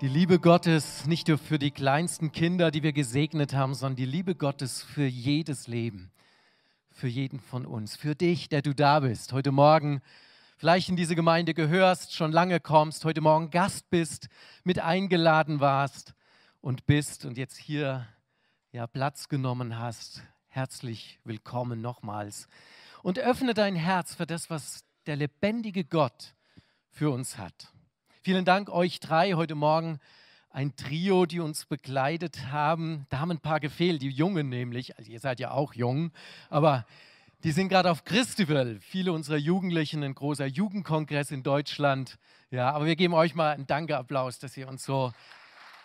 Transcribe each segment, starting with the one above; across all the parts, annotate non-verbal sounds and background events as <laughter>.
Die Liebe Gottes nicht nur für die kleinsten Kinder, die wir gesegnet haben, sondern die Liebe Gottes für jedes Leben, für jeden von uns, für dich, der du da bist, heute Morgen vielleicht in diese Gemeinde gehörst, schon lange kommst, heute Morgen Gast bist, mit eingeladen warst und bist und jetzt hier ja, Platz genommen hast. Herzlich willkommen nochmals. Und öffne dein Herz für das, was der lebendige Gott für uns hat. Vielen Dank euch drei heute Morgen, ein Trio, die uns begleitet haben. Da haben ein paar gefehlt, die Jungen nämlich. Also ihr seid ja auch jung, aber die sind gerade auf Christival. Viele unserer Jugendlichen, ein großer Jugendkongress in Deutschland. Ja, aber wir geben euch mal einen Dankeapplaus, dass ihr uns so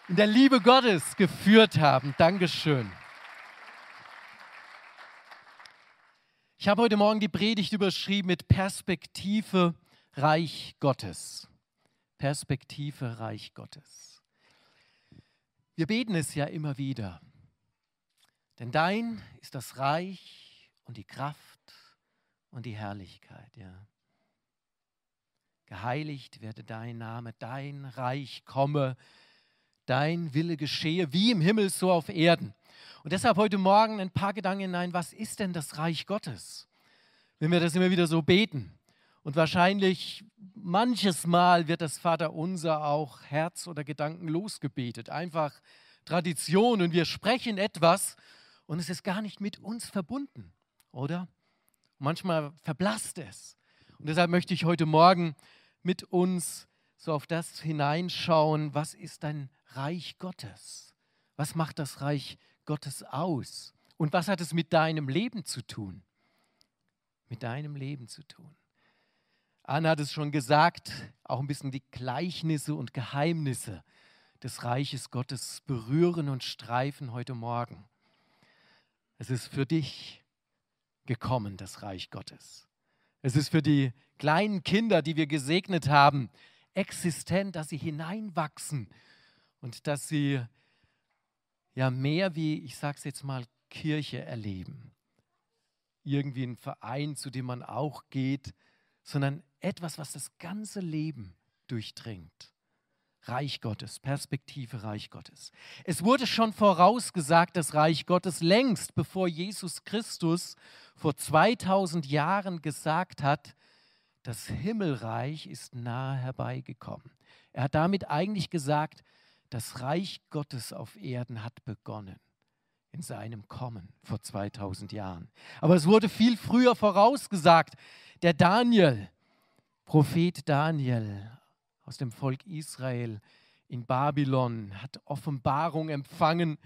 in der Liebe Gottes geführt haben. Dankeschön. Ich habe heute Morgen die Predigt überschrieben mit Perspektive Reich Gottes. Perspektive Reich Gottes. Wir beten es ja immer wieder. Denn dein ist das Reich und die Kraft und die Herrlichkeit, ja. Geheiligt werde dein Name, dein Reich komme, dein Wille geschehe, wie im Himmel, so auf Erden. Und deshalb heute Morgen ein paar Gedanken hinein, was ist denn das Reich Gottes? Wenn wir das immer wieder so beten. Und wahrscheinlich manches Mal wird das Vaterunser auch Herz oder Gedanken losgebetet. Einfach Tradition und wir sprechen etwas und es ist gar nicht mit uns verbunden, oder? Manchmal verblasst es. Und deshalb möchte ich heute Morgen mit uns so auf das hineinschauen, was ist ein Reich Gottes? Was macht das Reich Gottes aus? Und was hat es mit deinem Leben zu tun? Mit deinem Leben zu tun. Anna hat es schon gesagt, auch ein bisschen die Gleichnisse und Geheimnisse des Reiches Gottes berühren und streifen heute Morgen. Es ist für dich gekommen, das Reich Gottes. Es ist für die kleinen Kinder, die wir gesegnet haben, existent, dass sie hineinwachsen und dass sie ja mehr wie, ich sage es jetzt mal, Kirche erleben. Irgendwie ein Verein, zu dem man auch geht, sondern etwas, was das ganze Leben durchdringt. Reich Gottes, Perspektive Reich Gottes. Es wurde schon vorausgesagt, das Reich Gottes längst, bevor Jesus Christus vor 2000 Jahren gesagt hat, das Himmelreich ist nahe herbeigekommen. Er hat damit eigentlich gesagt, das Reich Gottes auf Erden hat begonnen in seinem Kommen vor 2000 Jahren. Aber es wurde viel früher vorausgesagt. Der Daniel, Prophet Daniel aus dem Volk Israel in Babylon, hat Offenbarung empfangen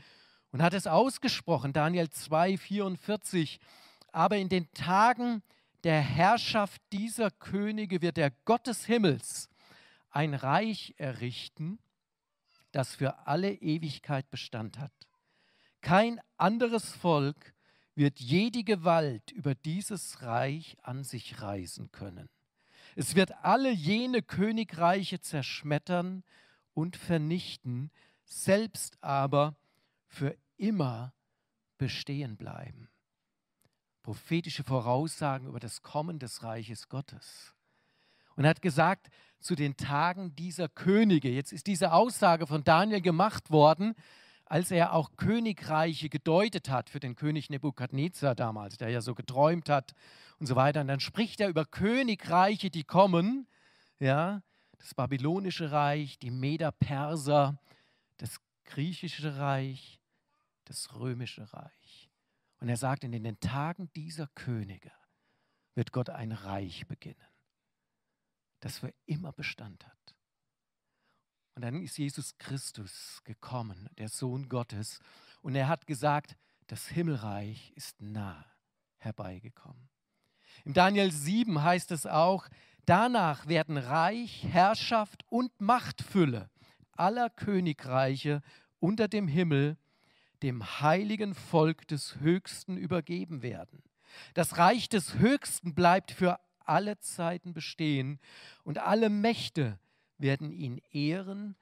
und hat es ausgesprochen. Daniel 2, 44. Aber in den Tagen der Herrschaft dieser Könige wird der Gott des Himmels ein Reich errichten, das für alle Ewigkeit Bestand hat. Kein anderes Volk wird jede Gewalt über dieses Reich an sich reißen können. Es wird alle jene Königreiche zerschmettern und vernichten, selbst aber für immer bestehen bleiben. Prophetische Voraussagen über das Kommen des Reiches Gottes. Und er hat gesagt, zu den Tagen dieser Könige, jetzt ist diese Aussage von Daniel gemacht worden, als er auch Königreiche gedeutet hat für den König Nebukadnezar damals, der ja so geträumt hat und so weiter. Und dann spricht er über Königreiche, die kommen, ja, das babylonische Reich, die Meder-Perser, das griechische Reich, das römische Reich. Und er sagt, in den Tagen dieser Könige wird Gott ein Reich beginnen, das für immer Bestand hat. Und dann ist Jesus Christus gekommen, der Sohn Gottes, und er hat gesagt, das Himmelreich ist nah herbeigekommen. Im Daniel 7 heißt es auch, danach werden Reich, Herrschaft und Machtfülle aller Königreiche unter dem Himmel dem heiligen Volk des Höchsten übergeben werden. Das Reich des Höchsten bleibt für alle Zeiten bestehen und alle Mächte werden ihn ehren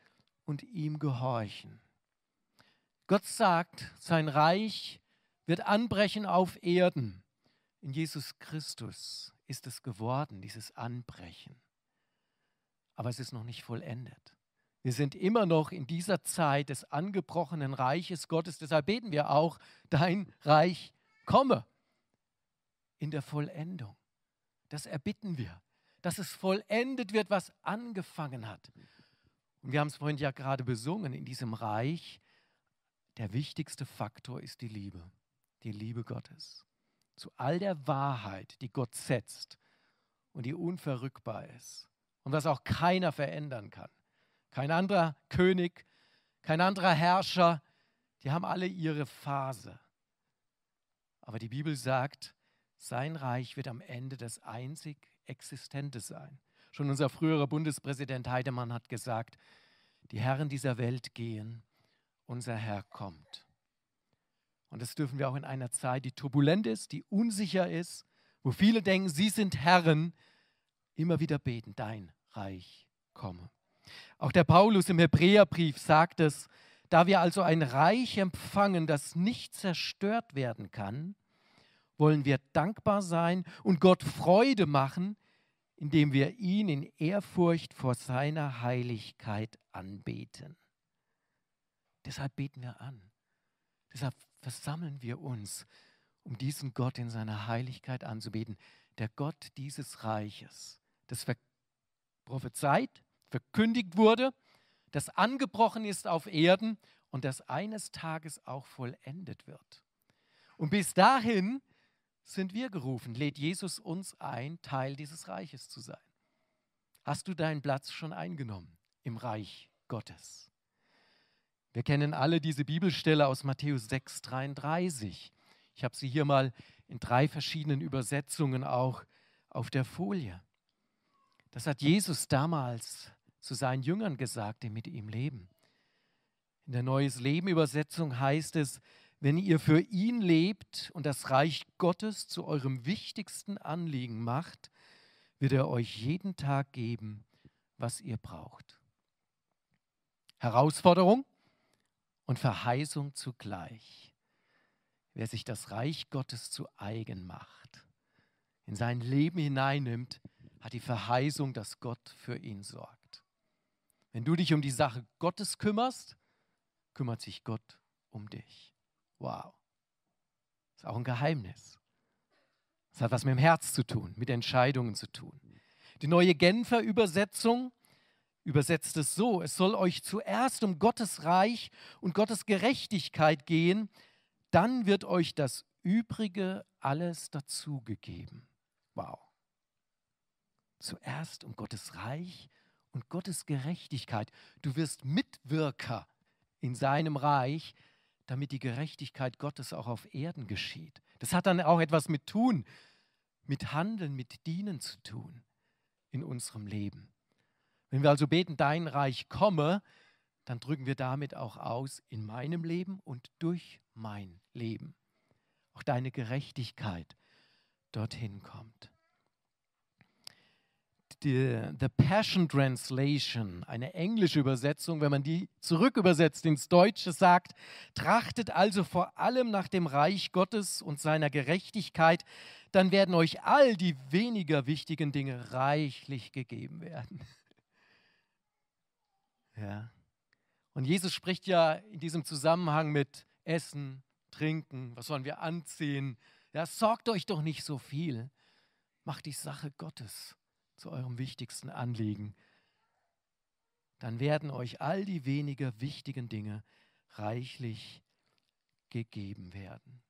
und ihm gehorchen. Gott sagt, sein Reich wird anbrechen auf Erden. In Jesus Christus ist es geworden, dieses Anbrechen. Aber es ist noch nicht vollendet. Wir sind immer noch in dieser Zeit des angebrochenen Reiches Gottes. Deshalb beten wir auch, dein Reich komme in der Vollendung. Das erbitten wir, dass es vollendet wird, was angefangen hat. Und wir haben es vorhin ja gerade besungen, in diesem Reich, der wichtigste Faktor ist die Liebe, die Liebe Gottes. Zu all der Wahrheit, die Gott setzt und die unverrückbar ist und was auch keiner verändern kann kein anderer König, kein anderer Herrscher, die haben alle ihre Phase. Aber die Bibel sagt, sein Reich wird am Ende das einzig Existente sein. Schon unser früherer Bundespräsident Heidemann hat gesagt, die Herren dieser Welt gehen, unser Herr kommt. Und das dürfen wir auch in einer Zeit, die turbulent ist, die unsicher ist, wo viele denken, sie sind Herren, immer wieder beten, dein Reich komme. Auch der Paulus im Hebräerbrief sagt es, da wir also ein Reich empfangen, das nicht zerstört werden kann, wollen wir dankbar sein und Gott Freude machen, indem wir ihn in Ehrfurcht vor seiner Heiligkeit anbeten. Deshalb beten wir an. Deshalb versammeln wir uns, um diesen Gott in seiner Heiligkeit anzubeten. Der Gott dieses Reiches, das prophezeit, verkündigt wurde, das angebrochen ist auf Erden und das eines Tages auch vollendet wird. Und bis dahin sind wir gerufen, lädt Jesus uns ein, Teil dieses Reiches zu sein. Hast du deinen Platz schon eingenommen im Reich Gottes? Wir kennen alle diese Bibelstelle aus Matthäus 6, 33. Ich habe sie hier mal in drei verschiedenen Übersetzungen auch auf der Folie. Das hat Jesus damals zu seinen Jüngern gesagt, die mit ihm leben. In der Neues Leben Übersetzung heißt es, wenn ihr für ihn lebt und das Reich Gottes zu eurem wichtigsten Anliegen macht, wird er euch jeden Tag geben, was ihr braucht. Herausforderung und Verheißung zugleich. Wer sich das Reich Gottes zu eigen macht, in sein Leben hineinnimmt, hat die Verheißung, dass Gott für ihn sorgt. Wenn du dich um die Sache Gottes kümmerst, kümmert sich Gott um dich. Wow. Ist auch ein Geheimnis. Das hat was mit dem Herz zu tun, mit Entscheidungen zu tun. Die neue Genfer Übersetzung übersetzt es so, es soll euch zuerst um Gottes Reich und Gottes Gerechtigkeit gehen, dann wird euch das Übrige alles dazugegeben. Wow. Zuerst um Gottes Reich und Gottes Gerechtigkeit. Du wirst Mitwirker in seinem Reich, damit die Gerechtigkeit Gottes auch auf Erden geschieht. Das hat dann auch etwas mit Tun, mit Handeln, mit Dienen zu tun in unserem Leben. Wenn wir also beten, dein Reich komme, dann drücken wir damit auch aus in meinem Leben und durch mein Leben. Auch deine Gerechtigkeit dorthin kommt die The Passion Translation, eine englische Übersetzung, wenn man die zurückübersetzt ins Deutsche, sagt, trachtet also vor allem nach dem Reich Gottes und seiner Gerechtigkeit, dann werden euch all die weniger wichtigen Dinge reichlich gegeben werden. <laughs> Ja. Und Jesus spricht ja in diesem Zusammenhang mit Essen, Trinken, was sollen wir anziehen? Ja, sorgt euch doch nicht so viel. Macht die Sache Gottes zu eurem wichtigsten Anliegen, dann werden euch all die weniger wichtigen Dinge reichlich gegeben werden.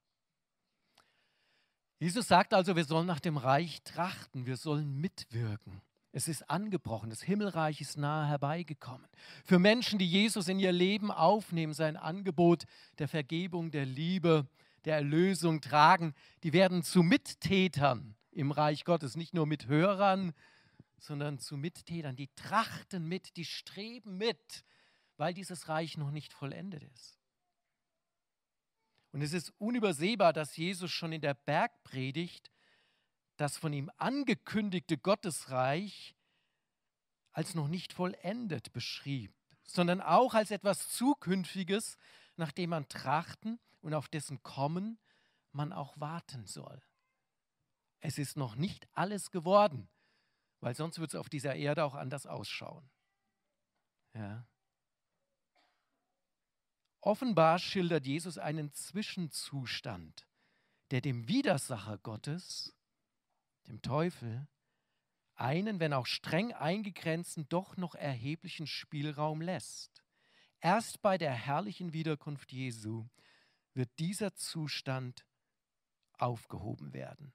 Jesus sagt also, wir sollen nach dem Reich trachten, wir sollen mitwirken. Es ist angebrochen, das Himmelreich ist nahe herbeigekommen. Für Menschen, die Jesus in ihr Leben aufnehmen, sein Angebot der Vergebung, der Liebe, der Erlösung tragen, die werden zu Mittätern im Reich Gottes, nicht nur mit Hörern, sondern zu Mittätern. Die trachten mit, die streben mit, weil dieses Reich noch nicht vollendet ist. Und es ist unübersehbar, dass Jesus schon in der Bergpredigt das von ihm angekündigte Gottesreich als noch nicht vollendet beschrieb, sondern auch als etwas Zukünftiges, nach dem man trachten und auf dessen Kommen man auch warten soll. Es ist noch nicht alles geworden, weil sonst wird es auf dieser Erde auch anders ausschauen. Ja. Offenbar schildert Jesus einen Zwischenzustand, der dem Widersacher Gottes, dem Teufel, einen, wenn auch streng eingegrenzten, doch noch erheblichen Spielraum lässt. Erst bei der herrlichen Wiederkunft Jesu wird dieser Zustand aufgehoben werden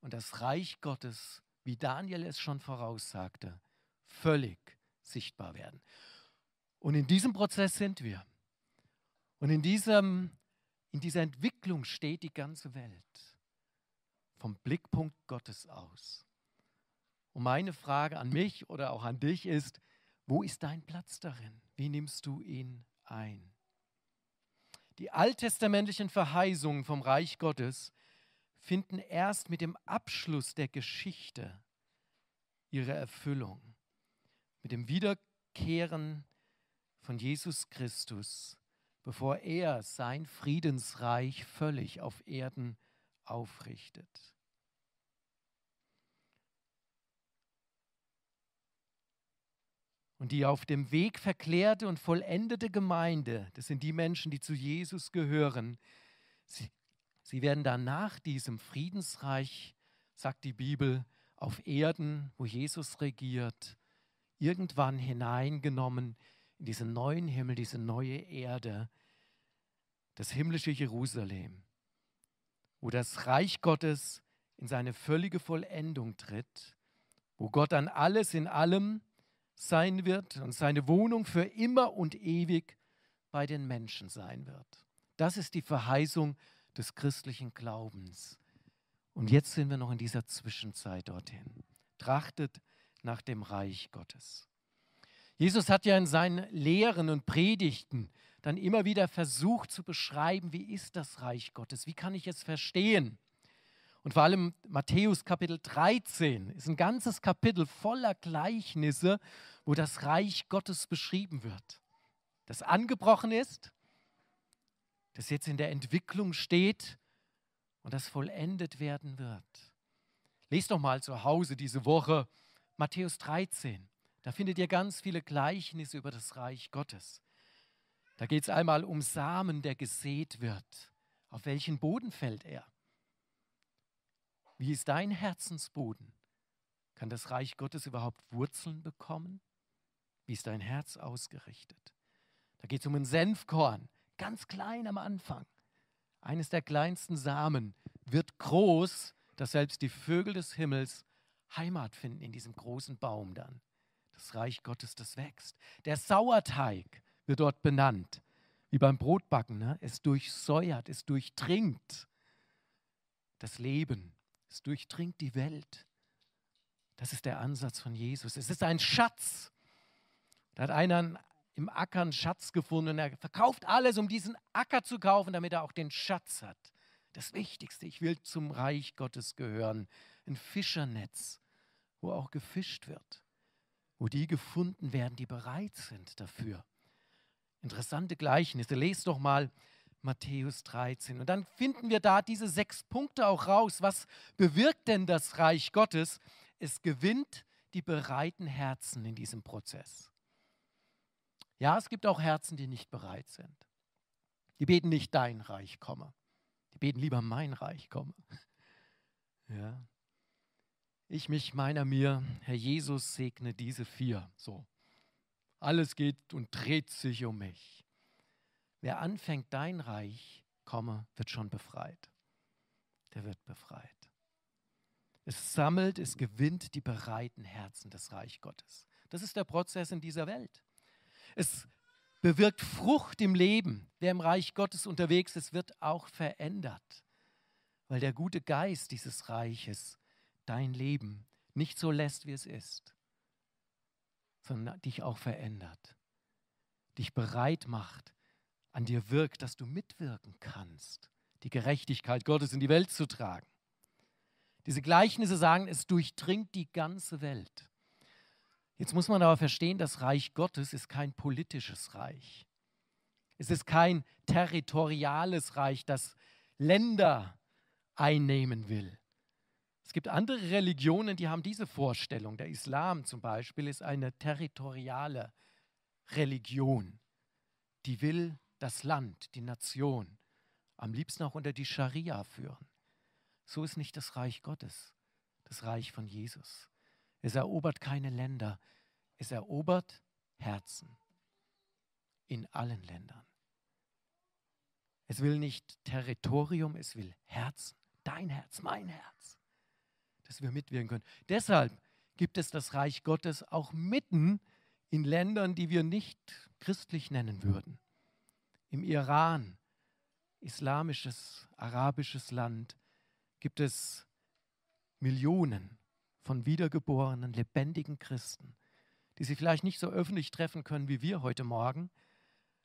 und das Reich Gottes, wie Daniel es schon voraussagte, völlig sichtbar werden. Und in diesem Prozess sind wir. Und in, diesem, in dieser Entwicklung steht die ganze Welt vom Blickpunkt Gottes aus. Und meine Frage an mich oder auch an dich ist, wo ist dein Platz darin? Wie nimmst du ihn ein? Die alttestamentlichen Verheißungen vom Reich Gottes finden erst mit dem Abschluss der Geschichte ihre Erfüllung, mit dem Wiederkehren von Jesus Christus, bevor er sein Friedensreich völlig auf Erden aufrichtet. Und die auf dem Weg verklärte und vollendete Gemeinde, das sind die Menschen, die zu Jesus gehören, sie, sie werden dann nach diesem Friedensreich, sagt die Bibel, auf Erden, wo Jesus regiert, irgendwann hineingenommen in diesen neuen Himmel, diese neue Erde, das himmlische Jerusalem, wo das Reich Gottes in seine völlige Vollendung tritt, wo Gott an alles in allem sein wird und seine Wohnung für immer und ewig bei den Menschen sein wird. Das ist die Verheißung des christlichen Glaubens. Und jetzt sind wir noch in dieser Zwischenzeit dorthin. Trachtet nach dem Reich Gottes. Jesus hat ja in seinen Lehren und Predigten dann immer wieder versucht zu beschreiben, wie ist das Reich Gottes, wie kann ich es verstehen. Und vor allem Matthäus Kapitel 13 ist ein ganzes Kapitel voller Gleichnisse, wo das Reich Gottes beschrieben wird. Das angebrochen ist, das jetzt in der Entwicklung steht und das vollendet werden wird. Lest doch mal zu Hause diese Woche Matthäus 13. Da findet ihr ganz viele Gleichnisse über das Reich Gottes. Da geht es einmal um Samen, der gesät wird. Auf welchen Boden fällt er? Wie ist dein Herzensboden? Kann das Reich Gottes überhaupt Wurzeln bekommen? Wie ist dein Herz ausgerichtet? Da geht es um ein Senfkorn, ganz klein am Anfang. Eines der kleinsten Samen wird groß, dass selbst die Vögel des Himmels Heimat finden in diesem großen Baum dann. Das Reich Gottes, das wächst. Der Sauerteig wird dort benannt, wie beim Brotbacken. Ne? Es durchsäuert, es durchdringt das Leben. Es durchdringt die Welt. Das ist der Ansatz von Jesus. Es ist ein Schatz. Da hat einer im Acker einen Schatz gefunden und er verkauft alles, um diesen Acker zu kaufen, damit er auch den Schatz hat. Das Wichtigste, ich will zum Reich Gottes gehören. Ein Fischernetz, wo auch gefischt wird, wo die gefunden werden, die bereit sind dafür. Interessante Gleichnisse. Lest doch mal Matthäus 13. Und dann finden wir da diese sechs Punkte auch raus. Was bewirkt denn das Reich Gottes? Es gewinnt die bereiten Herzen in diesem Prozess. Ja, es gibt auch Herzen, die nicht bereit sind. Die beten nicht dein Reich komme. Die beten lieber mein Reich komme. <laughs> Ja. Ich mich meiner mir, Herr Jesus segne diese vier. So. Alles geht und dreht sich um mich. Wer anfängt, dein Reich komme, wird schon befreit. Der wird befreit. Es sammelt, es gewinnt die bereiten Herzen des Reich Gottes. Das ist der Prozess in dieser Welt. Es bewirkt Frucht im Leben. Wer im Reich Gottes unterwegs ist, wird auch verändert, weil der gute Geist dieses Reiches dein Leben nicht so lässt, wie es ist, sondern dich auch verändert, dich bereit macht, an dir wirkt, dass du mitwirken kannst, die Gerechtigkeit Gottes in die Welt zu tragen. Diese Gleichnisse sagen, es durchdringt die ganze Welt. Jetzt muss man aber verstehen, das Reich Gottes ist kein politisches Reich. Es ist kein territoriales Reich, das Länder einnehmen will. Es gibt andere Religionen, die haben diese Vorstellung. Der Islam zum Beispiel ist eine territoriale Religion. Die will das Land, die Nation, am liebsten auch unter die Scharia führen. So ist nicht das Reich Gottes, das Reich von Jesus. Es erobert keine Länder, es erobert Herzen in allen Ländern. Es will nicht Territorium, es will Herzen. Dein Herz, mein Herz. Dass wir mitwirken können. Deshalb gibt es das Reich Gottes auch mitten in Ländern, die wir nicht christlich nennen würden. Im Iran, islamisches, arabisches Land, gibt es Millionen von wiedergeborenen, lebendigen Christen, die sie vielleicht nicht so öffentlich treffen können wie wir heute Morgen,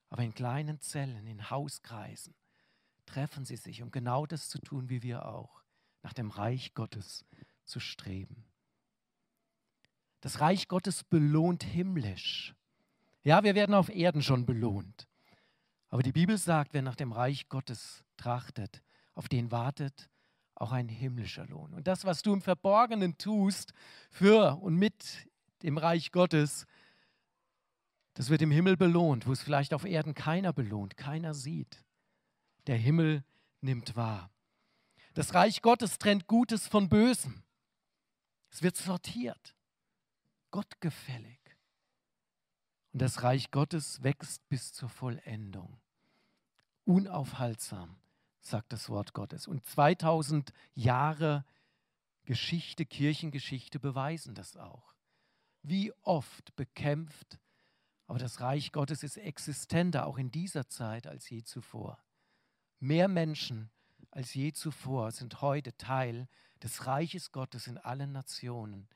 aber in kleinen Zellen, in Hauskreisen treffen sie sich, um genau das zu tun, wie wir auch, nach dem Reich Gottes zu streben. Das Reich Gottes belohnt himmlisch. Ja, wir werden auf Erden schon belohnt. Aber die Bibel sagt, wer nach dem Reich Gottes trachtet, auf den wartet auch ein himmlischer Lohn. Und das, was du im Verborgenen tust für und mit dem Reich Gottes, das wird im Himmel belohnt, wo es vielleicht auf Erden keiner belohnt, keiner sieht. Der Himmel nimmt wahr. Das Reich Gottes trennt Gutes von Bösem. Es wird sortiert, gottgefällig. Und das Reich Gottes wächst bis zur Vollendung. Unaufhaltsam, sagt das Wort Gottes. Und 2000 Jahre Geschichte, Kirchengeschichte beweisen das auch. Wie oft bekämpft aber das Reich Gottes ist existenter, auch in dieser Zeit, als je zuvor. Mehr Menschen als je zuvor sind heute Teil des Reiches Gottes in allen Nationen,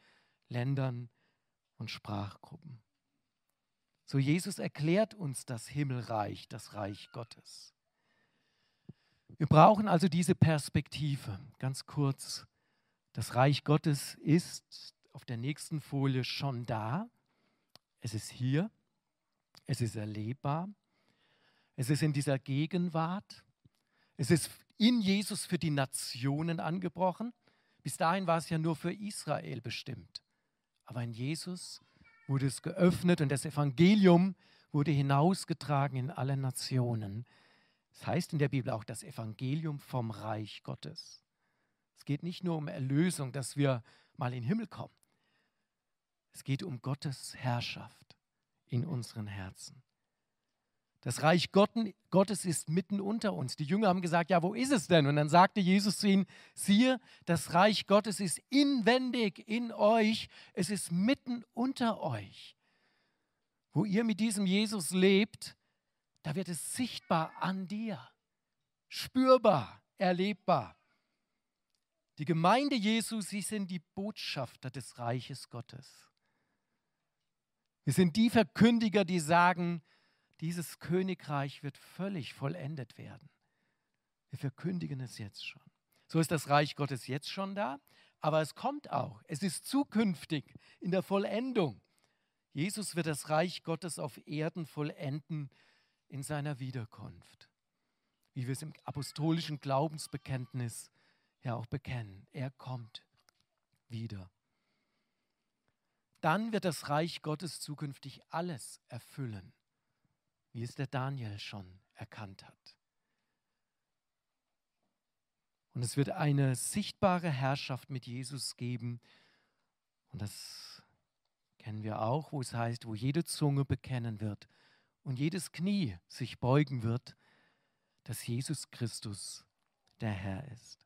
Ländern und Sprachgruppen. So Jesus erklärt uns das Himmelreich, das Reich Gottes. Wir brauchen also diese Perspektive. Ganz kurz, das Reich Gottes ist auf der nächsten Folie schon da. Es ist hier es ist erlebbar, es ist in dieser Gegenwart, es ist in Jesus für die Nationen angebrochen. Bis dahin war es ja nur für Israel bestimmt. Aber in Jesus wurde es geöffnet und das Evangelium wurde hinausgetragen in alle Nationen. Das heißt in der Bibel auch das Evangelium vom Reich Gottes. Es geht nicht nur um Erlösung, dass wir mal in den Himmel kommen. Es geht um Gottes Herrschaft in unseren Herzen. Das Reich Gottes ist mitten unter uns. Die Jünger haben gesagt, ja, wo ist es denn? Und dann sagte Jesus zu ihnen, siehe, das Reich Gottes ist inwendig in euch, es ist mitten unter euch. Wo ihr mit diesem Jesus lebt, da wird es sichtbar an dir, spürbar, erlebbar. Die Gemeinde Jesu, sie sind die Botschafter des Reiches Gottes. Wir sind die Verkündiger, die sagen, dieses Königreich wird völlig vollendet werden. Wir verkündigen es jetzt schon. So ist das Reich Gottes jetzt schon da, aber es kommt auch. Es ist zukünftig in der Vollendung. Jesus wird das Reich Gottes auf Erden vollenden in seiner Wiederkunft. Wie wir es im apostolischen Glaubensbekenntnis ja auch bekennen. Er kommt wieder dann wird das Reich Gottes zukünftig alles erfüllen, wie es der Daniel schon erkannt hat. Und es wird eine sichtbare Herrschaft mit Jesus geben. Und das kennen wir auch, wo es heißt, wo jede Zunge bekennen wird und jedes Knie sich beugen wird, dass Jesus Christus der Herr ist.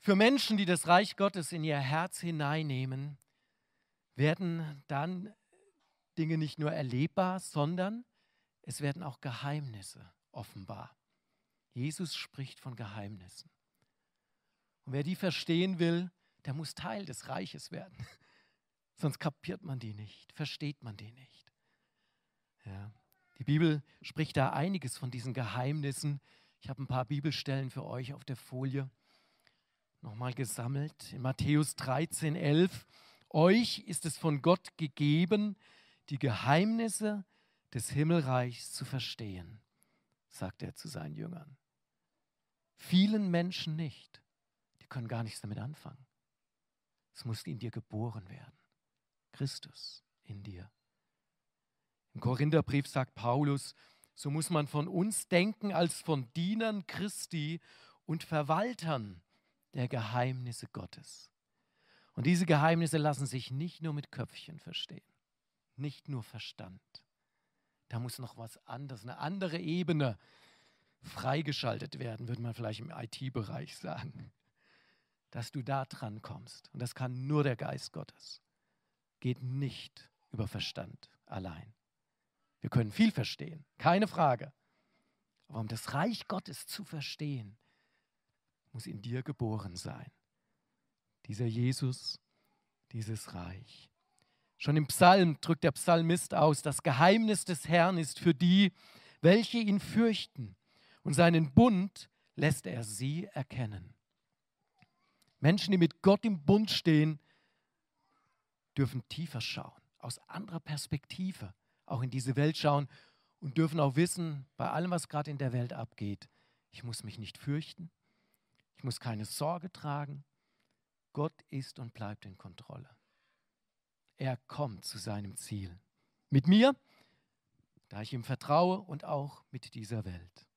Für Menschen, die das Reich Gottes in ihr Herz hineinnehmen, werden dann Dinge nicht nur erlebbar, sondern es werden auch Geheimnisse offenbar. Jesus spricht von Geheimnissen. Und wer die verstehen will, der muss Teil des Reiches werden. <laughs> Sonst kapiert man die nicht, versteht man die nicht. Ja. Die Bibel spricht da einiges von diesen Geheimnissen. Ich habe ein paar Bibelstellen für euch auf der Folie nochmal gesammelt. In Matthäus 13, 11 euch ist es von Gott gegeben, die Geheimnisse des Himmelreichs zu verstehen, sagt er zu seinen Jüngern. Vielen Menschen nicht. Die können gar nichts damit anfangen. Es muss in dir geboren werden. Christus in dir. Im Korintherbrief sagt Paulus, so muss man von uns denken als von Dienern Christi und Verwaltern der Geheimnisse Gottes. Und diese Geheimnisse lassen sich nicht nur mit Köpfchen verstehen, nicht nur Verstand. Da muss noch was anderes, eine andere Ebene freigeschaltet werden, würde man vielleicht im IT-Bereich sagen, dass du da dran kommst. Und das kann nur der Geist Gottes. Geht nicht über Verstand allein. Wir können viel verstehen, keine Frage. Aber um das Reich Gottes zu verstehen, muss in dir geboren sein. Dieser Jesus, dieses Reich. Schon im Psalm drückt der Psalmist aus, das Geheimnis des Herrn ist für die, welche ihn fürchten, und seinen Bund lässt er sie erkennen. Menschen, die mit Gott im Bund stehen, dürfen tiefer schauen, aus anderer Perspektive auch in diese Welt schauen und dürfen auch wissen, bei allem, was gerade in der Welt abgeht, ich muss mich nicht fürchten, ich muss keine Sorge tragen. Gott ist und bleibt in Kontrolle. Er kommt zu seinem Ziel. Mit mir, da ich ihm vertraue und auch mit dieser Welt.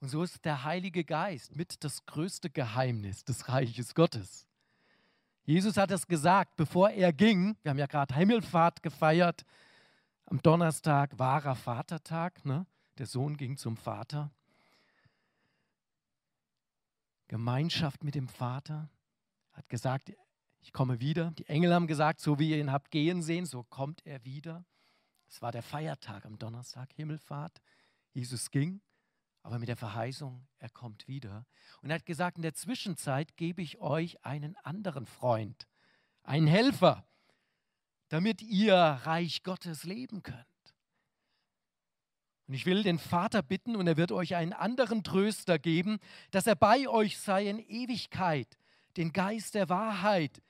Und so ist der Heilige Geist mit das größte Geheimnis des Reiches Gottes. Jesus hat es gesagt, bevor er ging. Wir haben ja gerade Himmelfahrt gefeiert. Am Donnerstag wahrer Vatertag. Ne? Der Sohn ging zum Vater. Gemeinschaft mit dem Vater. Hat gesagt, ich komme wieder. Die Engel haben gesagt, so wie ihr ihn habt gehen sehen, so kommt er wieder. Es war der Feiertag am Donnerstag, Himmelfahrt. Jesus ging, aber mit der Verheißung, er kommt wieder. Und er hat gesagt, in der Zwischenzeit gebe ich euch einen anderen Freund, einen Helfer, damit ihr Reich Gottes leben könnt. Und ich will den Vater bitten, und er wird euch einen anderen Tröster geben, dass er bei euch sei in Ewigkeit, den Geist der Wahrheit,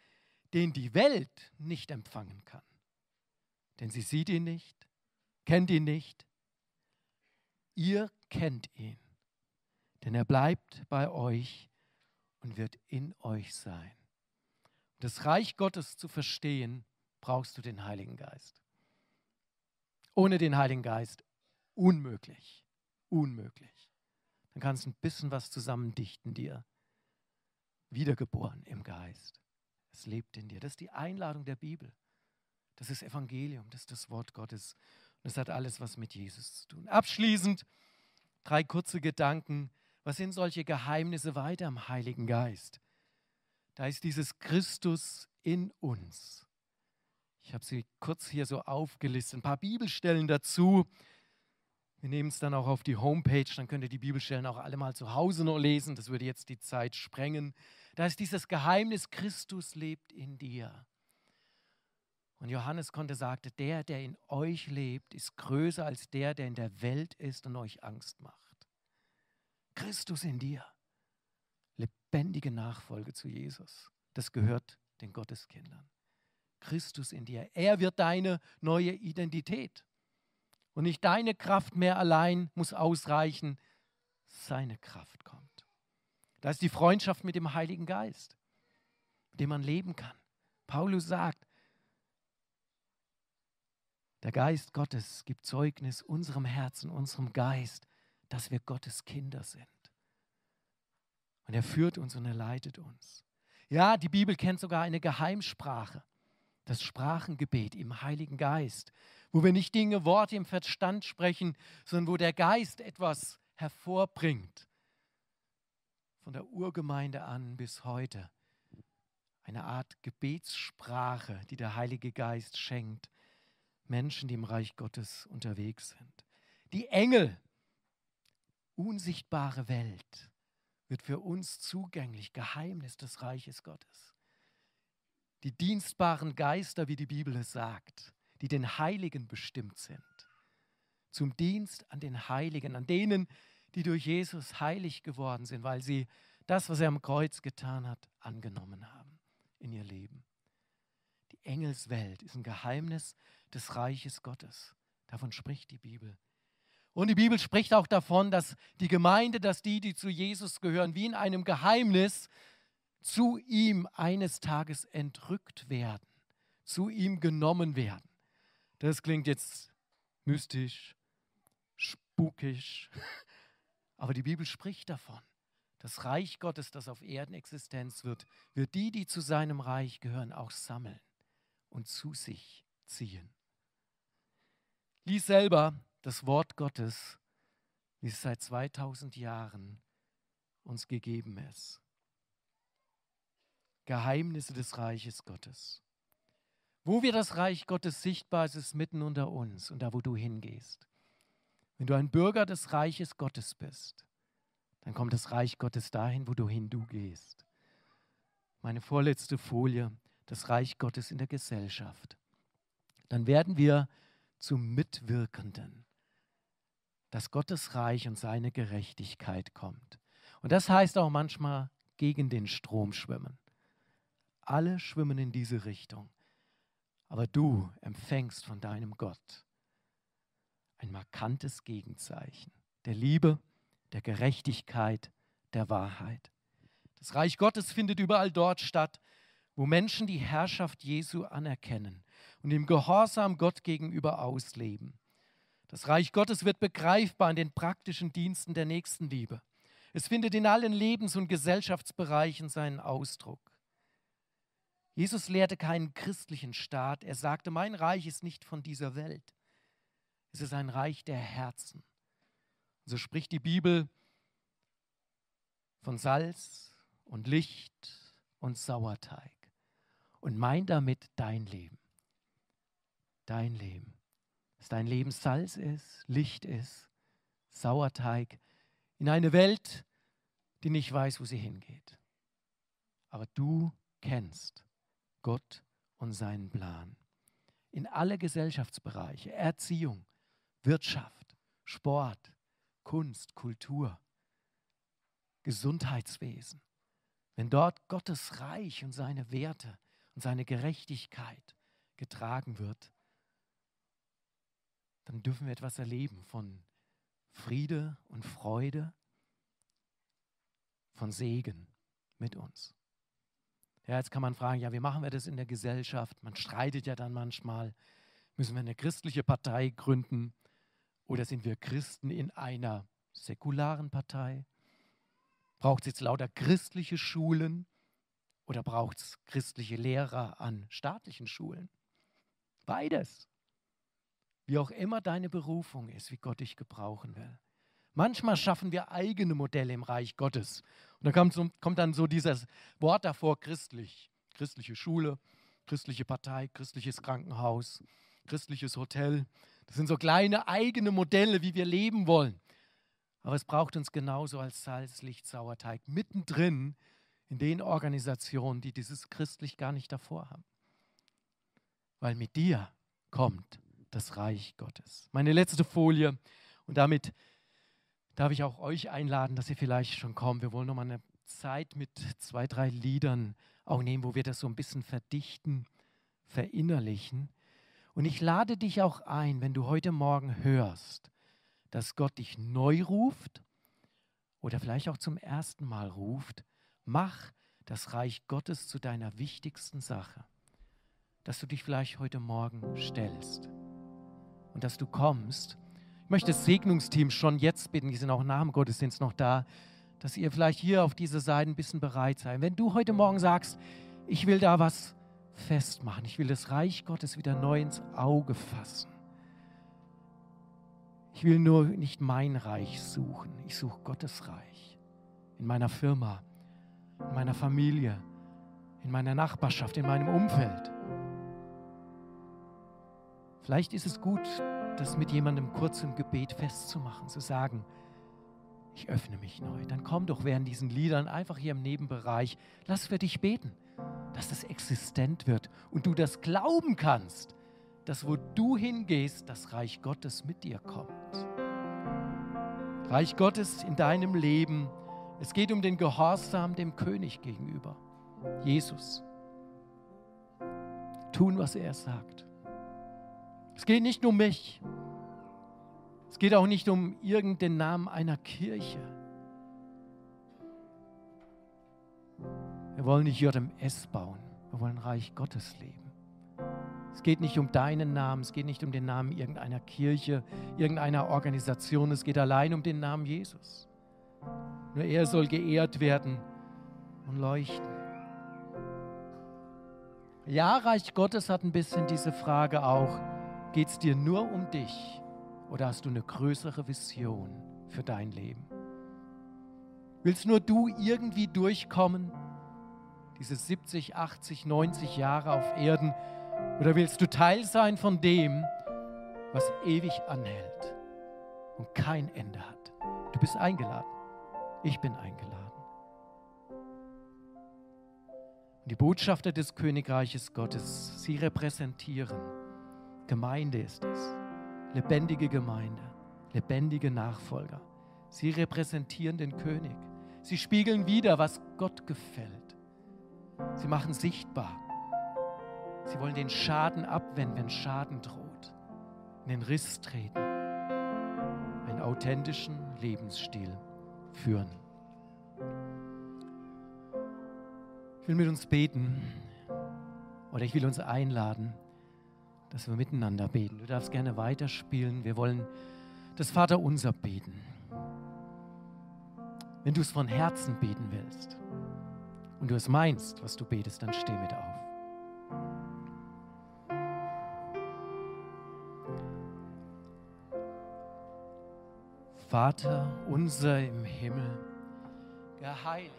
den die Welt nicht empfangen kann. Denn sie sieht ihn nicht, kennt ihn nicht. Ihr kennt ihn, denn er bleibt bei euch und wird in euch sein. Das Reich Gottes zu verstehen, brauchst du den Heiligen Geist. Ohne den Heiligen Geist unmöglich. Unmöglich. Dann kannst du ein bisschen was zusammendichten dir. Wiedergeboren im Geist. Es lebt in dir. Das ist die Einladung der Bibel. Das ist Evangelium, das ist das Wort Gottes. Und das hat alles was mit Jesus zu tun. Abschließend drei kurze Gedanken. Was sind solche Geheimnisse weiter im Heiligen Geist? Da ist dieses Christus in uns. Ich habe sie kurz hier so aufgelistet. Ein paar Bibelstellen dazu. Wir nehmen es dann auch auf die Homepage, dann könnt ihr die Bibelstellen auch alle mal zu Hause noch lesen. Das würde jetzt die Zeit sprengen. Da ist dieses Geheimnis, Christus lebt in dir. Und Johannes konnte sagte, der, der in euch lebt, ist größer als der, der in der Welt ist und euch Angst macht. Christus in dir. Lebendige Nachfolge zu Jesus. Das gehört den Gotteskindern. Christus in dir. Er wird deine neue Identität. Und nicht deine Kraft mehr allein muss ausreichen, seine Kraft kommt. Da ist die Freundschaft mit dem Heiligen Geist, mit dem man leben kann. Paulus sagt, der Geist Gottes gibt Zeugnis unserem Herzen, unserem Geist, dass wir Gottes Kinder sind. Und er führt uns und er leitet uns. Ja, die Bibel kennt sogar eine Geheimsprache das Sprachengebet im Heiligen Geist, wo wir nicht Dinge, Worte im Verstand sprechen, sondern wo der Geist etwas hervorbringt. Von der Urgemeinde an bis heute. Eine Art Gebetssprache, die der Heilige Geist schenkt. Menschen, die im Reich Gottes unterwegs sind. Die Engel, unsichtbare Welt, wird für uns zugänglich, Geheimnis des Reiches Gottes die dienstbaren Geister, wie die Bibel es sagt, die den Heiligen bestimmt sind. Zum Dienst an den Heiligen, an denen, die durch Jesus heilig geworden sind, weil sie das, was er am Kreuz getan hat, angenommen haben in ihr Leben. Die Engelswelt ist ein Geheimnis des Reiches Gottes. Davon spricht die Bibel. Und die Bibel spricht auch davon, dass die Gemeinde, dass die, die zu Jesus gehören, wie in einem Geheimnis zu ihm eines Tages entrückt werden, zu ihm genommen werden. Das klingt jetzt mystisch, spukisch. <laughs> Aber die Bibel spricht davon. Das Reich Gottes, das auf Erden Existenz wird, wird die, die zu seinem Reich gehören, auch sammeln und zu sich ziehen. Lies selber das Wort Gottes, wie es seit 2000 Jahren uns gegeben ist. Geheimnisse des Reiches Gottes. Wo wir das Reich Gottes sichtbar ist, ist mitten unter uns und da, wo du hingehst. Wenn du ein Bürger des Reiches Gottes bist, dann kommt das Reich Gottes dahin, wo du hin du gehst. Meine vorletzte Folie, das Reich Gottes in der Gesellschaft. Dann werden wir zu Mitwirkenden, dass Gottes Reich und seine Gerechtigkeit kommt. Und das heißt auch manchmal gegen den Strom schwimmen. Alle schwimmen in diese Richtung. Aber du empfängst von deinem Gott ein markantes Gegenzeichen der Liebe, der Gerechtigkeit, der Wahrheit. Das Reich Gottes findet überall dort statt, wo Menschen die Herrschaft Jesu anerkennen und im Gehorsam Gott gegenüber ausleben. Das Reich Gottes wird begreifbar in den praktischen Diensten der Nächstenliebe. Es findet in allen Lebens- und Gesellschaftsbereichen seinen Ausdruck. Jesus lehrte keinen christlichen Staat. Er sagte, mein Reich ist nicht von dieser Welt. Es ist ein Reich der Herzen. So spricht die Bibel von Salz und Licht und Sauerteig und meint damit dein Leben. Dein Leben. Dass dein Leben Salz ist, Licht ist, Sauerteig in eine Welt, die nicht weiß, wo sie hingeht. Aber du kennst Gott und seinen Plan. In alle Gesellschaftsbereiche, Erziehung, Wirtschaft, Sport, Kunst, Kultur, Gesundheitswesen, wenn dort Gottes Reich und seine Werte und seine Gerechtigkeit getragen wird, dann dürfen wir etwas erleben von Friede und Freude, von Segen mit uns. Ja, jetzt kann man fragen, ja, wie machen wir das in der Gesellschaft? Man streitet ja dann manchmal. Müssen wir eine christliche Partei gründen oder sind wir Christen in einer säkularen Partei? Braucht es jetzt lauter christliche Schulen oder braucht es christliche Lehrer an staatlichen Schulen? Beides. Wie auch immer deine Berufung ist, wie Gott dich gebrauchen will. Manchmal schaffen wir eigene Modelle im Reich Gottes. Und da kommt, so, kommt dann so dieses Wort davor, christlich. Christliche Schule, christliche Partei, christliches Krankenhaus, christliches Hotel. Das sind so kleine eigene Modelle, wie wir leben wollen. Aber es braucht uns genauso als Salz, Licht, Sauerteig mittendrin in den Organisationen, die dieses christlich gar nicht davor haben. Weil mit dir kommt das Reich Gottes. Meine letzte Folie und damit darf ich auch euch einladen, dass ihr vielleicht schon kommt. Wir wollen noch mal eine Zeit mit zwei, drei Liedern auch nehmen, wo wir das so ein bisschen verdichten, verinnerlichen. Und ich lade dich auch ein, wenn du heute Morgen hörst, dass Gott dich neu ruft oder vielleicht auch zum ersten Mal ruft, mach das Reich Gottes zu deiner wichtigsten Sache. Dass du dich vielleicht heute Morgen stellst und dass du kommst. Ich möchte das Segnungsteam schon jetzt bitten, die sind auch nach dem Gottesdienst noch da, dass ihr vielleicht hier auf diese Seite ein bisschen bereit seid. Wenn du heute Morgen sagst, ich will da was festmachen, ich will das Reich Gottes wieder neu ins Auge fassen, ich will nur nicht mein Reich suchen, ich suche Gottes Reich. In meiner Firma, in meiner Familie, in meiner Nachbarschaft, in meinem Umfeld. Vielleicht ist es gut, das mit jemandem kurz im Gebet festzumachen, zu sagen, ich öffne mich neu. Dann komm doch während diesen Liedern einfach hier im Nebenbereich, lass für dich beten, dass das existent wird und du das glauben kannst, dass wo du hingehst, das Reich Gottes mit dir kommt. Reich Gottes in deinem Leben. Es geht um den Gehorsam dem König gegenüber, Jesus. Tun, was er sagt. Es geht nicht um mich. Es geht auch nicht um irgendeinen Namen einer Kirche. Wir wollen nicht JMS bauen. Wir wollen Reich Gottes leben. Es geht nicht um deinen Namen, es geht nicht um den Namen irgendeiner Kirche, irgendeiner Organisation, es geht allein um den Namen Jesus. Nur er soll geehrt werden und leuchten. Ja, Reich Gottes hat ein bisschen diese Frage auch, geht es dir nur um dich oder hast du eine größere Vision für dein Leben? Willst nur du irgendwie durchkommen, diese 70, 80, 90 Jahre auf Erden, oder willst du Teil sein von dem, was ewig anhält und kein Ende hat? Du bist eingeladen. Ich bin eingeladen. Und die Botschafter des Königreiches Gottes, sie repräsentieren. Gemeinde ist es. Lebendige Gemeinde, lebendige Nachfolger. Sie repräsentieren den König. Sie spiegeln wider, was Gott gefällt. Sie machen sichtbar. Sie wollen den Schaden abwenden, wenn Schaden droht. In den Riss treten. Einen authentischen Lebensstil führen. Ich will mit uns beten oder ich will uns einladen, dass wir miteinander beten. Du darfst gerne weiterspielen. Wir wollen das Vaterunser beten. Wenn du es von Herzen beten willst und du es meinst, was du betest, dann steh mit auf. Vater unser im Himmel, geheiligt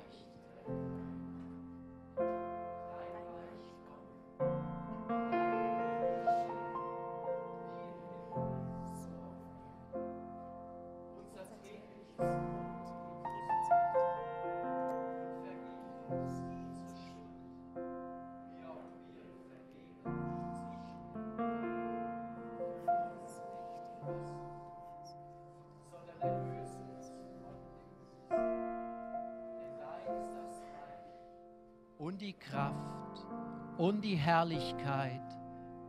Herrlichkeit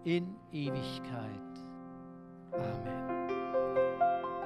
in Ewigkeit. Amen.